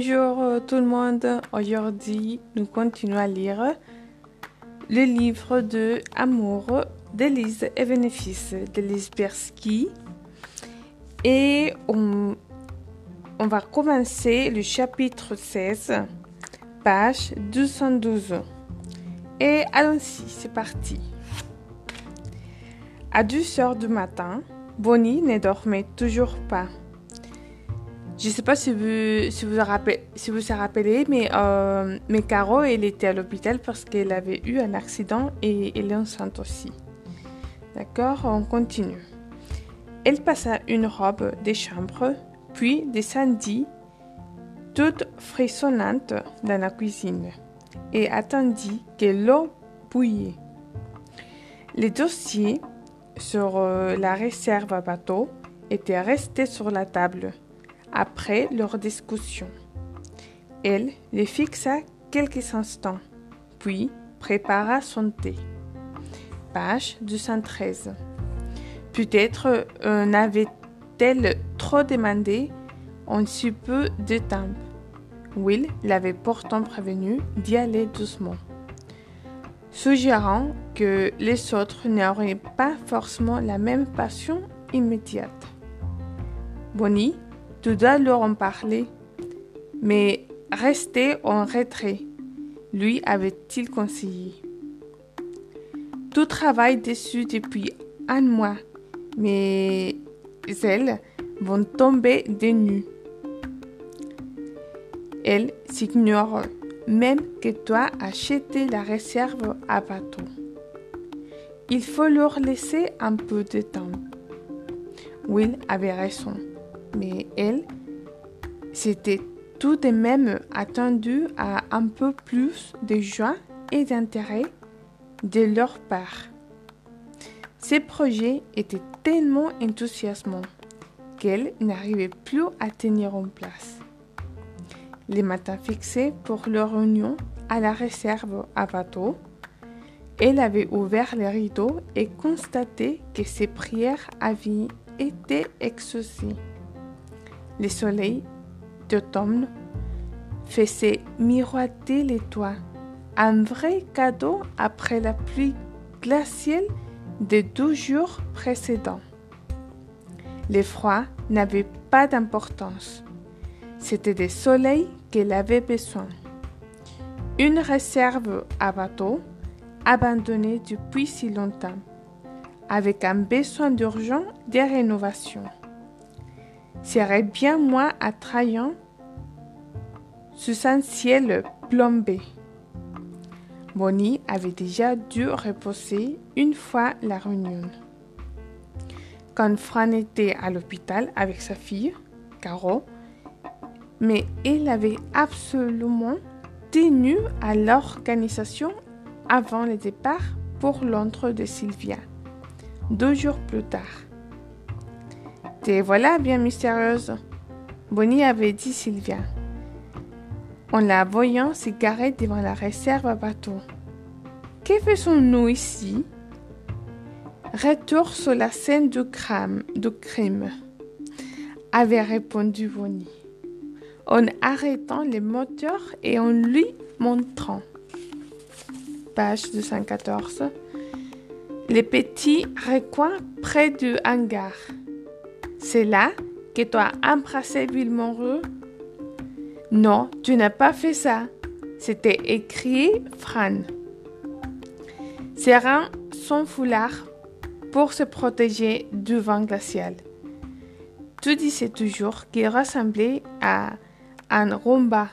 Bonjour euh, tout le monde. Aujourd'hui, nous continuons à lire le livre de Amour d'Élise et bénéfice d'Élise Bersky. Et on, on va commencer le chapitre 16, page 212. Et allons-y, c'est parti. À 2 heures du matin, Bonnie ne dormait toujours pas. Je ne sais pas si vous vous rappelez, vous, rappelez, mais, euh, mais Caro, elle était à l'hôpital parce qu'elle avait eu un accident et elle est enceinte aussi. D'accord On continue. Elle passa une robe des chambres, puis descendit toute frissonnante dans la cuisine et attendit que l'eau bouillait. Les dossiers sur euh, la réserve à bateau étaient restés sur la table après leur discussion. Elle les fixa quelques instants, puis prépara son thé. Page 213. Peut-être euh, n'avait-elle trop demandé en si peu de temps. Will l'avait pourtant prévenu d'y aller doucement, suggérant que les autres n'auraient pas forcément la même passion immédiate. Bonnie tu dois leur en parler, mais rester en retrait, lui avait-il conseillé? Tout travaille dessus depuis un mois, mais elles vont tomber des nues. Elles s'ignorent même que toi acheté la réserve à bateau. Il faut leur laisser un peu de temps. Will avait raison mais elle s'était tout de même attendue à un peu plus de joie et d'intérêt de leur part. Ces projets étaient tellement enthousiasmants qu'elle n'arrivait plus à tenir en place. Les matins fixés pour leur réunion à la réserve à bateau, elle avait ouvert les rideaux et constaté que ses prières avaient été exaucées. Le soleil d'automne faisait miroiter les toits, un vrai cadeau après la pluie glaciale des deux jours précédents. Les froids n'avaient pas d'importance. C'était des soleils qu'elle avait besoin. Une réserve à bateau abandonnée depuis si longtemps, avec un besoin d'urgent de rénovation serait bien moins attrayant sous un ciel plombé. Bonnie avait déjà dû reposer une fois la réunion. Quand Fran était à l'hôpital avec sa fille, Caro, mais elle avait absolument tenu à l'organisation avant le départ pour l'entre de Sylvia, deux jours plus tard. Voilà bien mystérieuse. Bonnie avait dit Sylvia, en la voyant s'égarer devant la réserve à bateau. Que faisons-nous ici? Retour sur la scène du crime, du crime avait répondu Bonnie, en arrêtant les moteurs et en lui montrant. Page 214. Les petits recoins près du hangar. C'est là que tu as embrassé Villemoreux Non, tu n'as pas fait ça. C'était écrit Fran. Serrant son foulard pour se protéger du vent glacial. Tu disais toujours qu'il ressemblait à un rumba.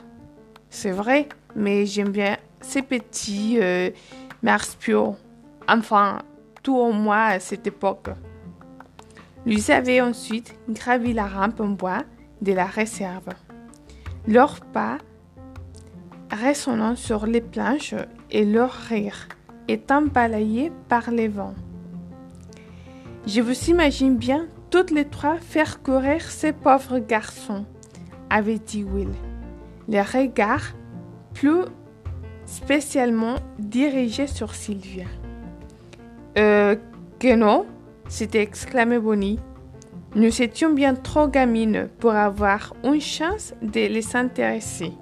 C'est vrai, mais j'aime bien ces petits euh. Enfin, tout au moins à cette époque. Lui avait ensuite gravi la rampe en bois de la réserve. leurs pas résonnant sur les planches et leur rire étant balayés par les vents. Je vous imagine bien toutes les trois faire courir ces pauvres garçons, avait dit Will, les regards plus spécialement dirigés sur Sylvia. Euh, que non, s'était exclamé Bonnie. Nous étions bien trop gamines pour avoir une chance de les intéresser.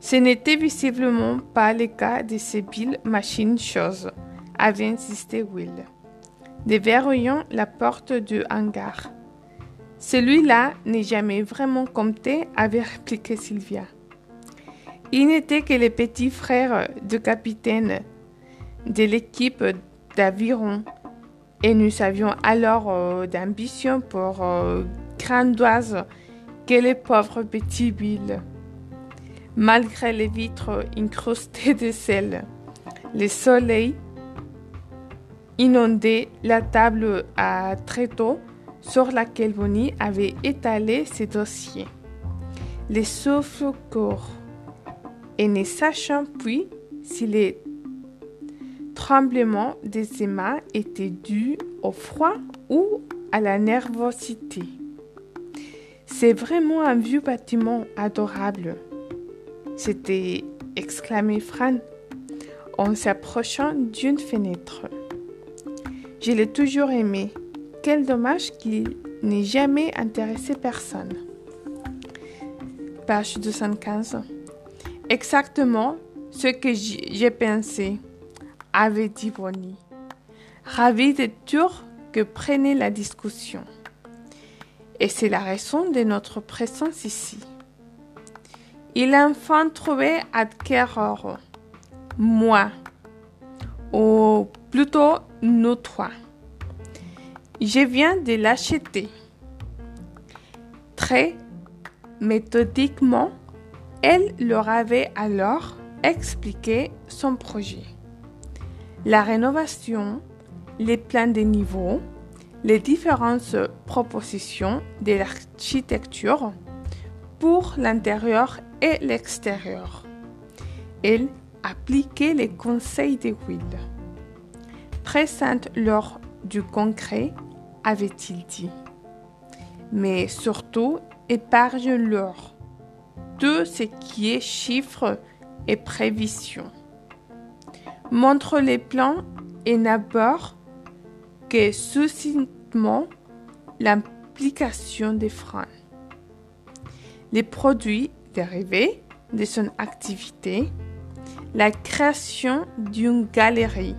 Ce n'était visiblement pas le cas de ces villes machines choses, avait insisté Will, déverrouillant la porte du hangar. Celui-là n'est jamais vraiment compté, avait répliqué Sylvia. Il n'était que le petit frère du capitaine de l'équipe d'aviron et nous avions alors euh, d'ambition pour euh, grandoise que les pauvres petits Bill. Malgré les vitres incrustées de sel, le soleil inondait la table à tréteaux sur laquelle Bonnie avait étalé ses dossiers. Les souffles courts, et ne sachant puis si les tremblement de ses mains était dû au froid ou à la nervosité. C'est vraiment un vieux bâtiment adorable, s'était exclamé Fran en s'approchant d'une fenêtre. Je l'ai toujours aimé. Quel dommage qu'il n'ait jamais intéressé personne. Page 215. Exactement ce que j'ai pensé avait dit Bonnie, ravi de tour que prenait la discussion. Et c'est la raison de notre présence ici. Il a enfin trouvé acquéreur, moi, ou plutôt nous trois. Je viens de l'acheter. Très méthodiquement, elle leur avait alors expliqué son projet la rénovation, les plans de niveau, les différentes propositions de l'architecture pour l'intérieur et l'extérieur. Elle appliquait les conseils de Will. Présente lors du concret, avait-il dit. Mais surtout, épargne-leur tout ce qui est chiffres et prévisions montre les plans et n'aborde que succinctement l'implication des freins. Les produits dérivés de son activité, la création d'une galerie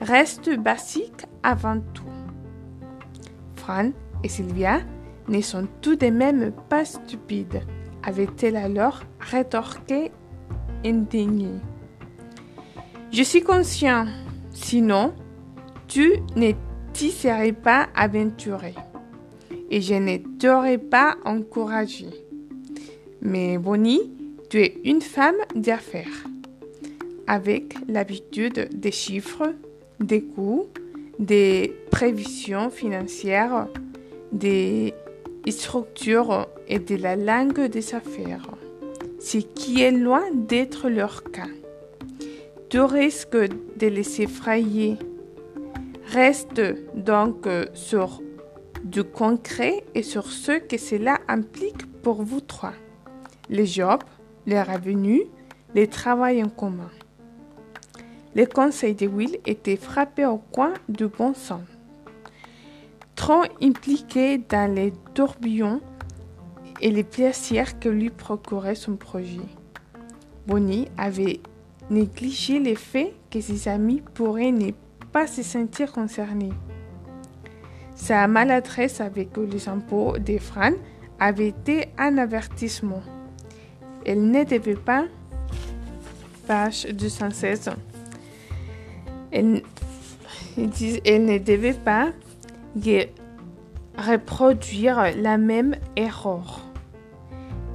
reste basique avant tout. Fran et Sylvia ne sont tout de même pas stupides, avait-elle alors rétorqué indignée. Je suis conscient, sinon tu ne t'y serais pas aventuré et je ne t'aurais pas encouragé. Mais Bonnie, tu es une femme d'affaires avec l'habitude des chiffres, des coûts, des prévisions financières, des structures et de la langue des affaires, ce qui est loin d'être leur cas. Tout risque de les effrayer reste donc sur du concret et sur ce que cela implique pour vous trois. Les jobs, les revenus, les travail en commun. Les conseils de Will étaient frappés au coin du bon sens. Trop impliqué dans les tourbillons et les plaisirs que lui procurait son projet. Bonnie avait négliger le fait que ses amis pourraient ne pas se sentir concernés. Sa maladresse avec les impôts des Fran avait été un avertissement. Elle ne devait pas, page 216, elle, elle ne devait pas reproduire la même erreur.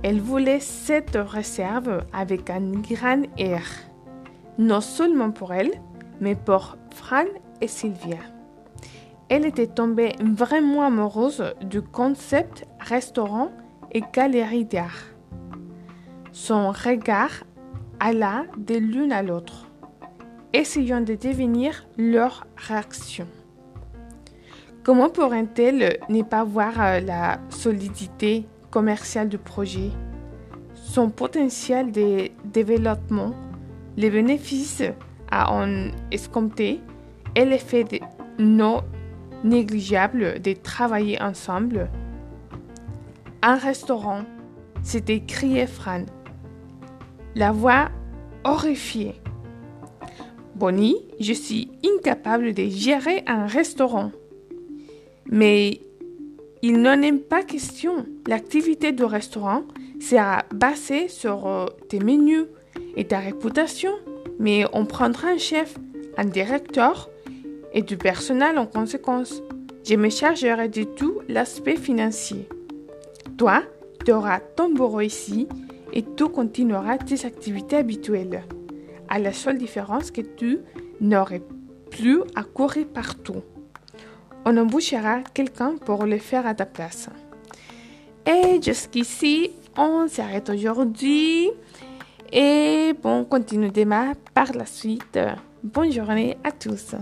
Elle voulait cette réserve avec un grand air non seulement pour elle, mais pour Fran et Sylvia. Elle était tombée vraiment amoureuse du concept restaurant et galeries d'art. Son regard alla de l'une à l'autre, essayant de devenir leur réaction. Comment pourrait-elle ne pas voir euh, la solidité commerciale du projet, son potentiel de développement, les bénéfices à en escompter et l'effet non négligeable de travailler ensemble Un restaurant, s'était crié Fran, la voix horrifiée. Bonnie, je suis incapable de gérer un restaurant. Mais il n'en est pas question. L'activité du restaurant sera basée sur euh, tes menus et ta réputation, mais on prendra un chef, un directeur et du personnel en conséquence. Je me chargerai de tout l'aspect financier. Toi, tu auras ton bureau ici et tu continueras tes activités habituelles. À la seule différence que tu n'aurais plus à courir partout on embauchera quelqu'un pour le faire à ta place. Et jusqu'ici, on s'arrête aujourd'hui. Et bon, continue demain par la suite. Bonne journée à tous.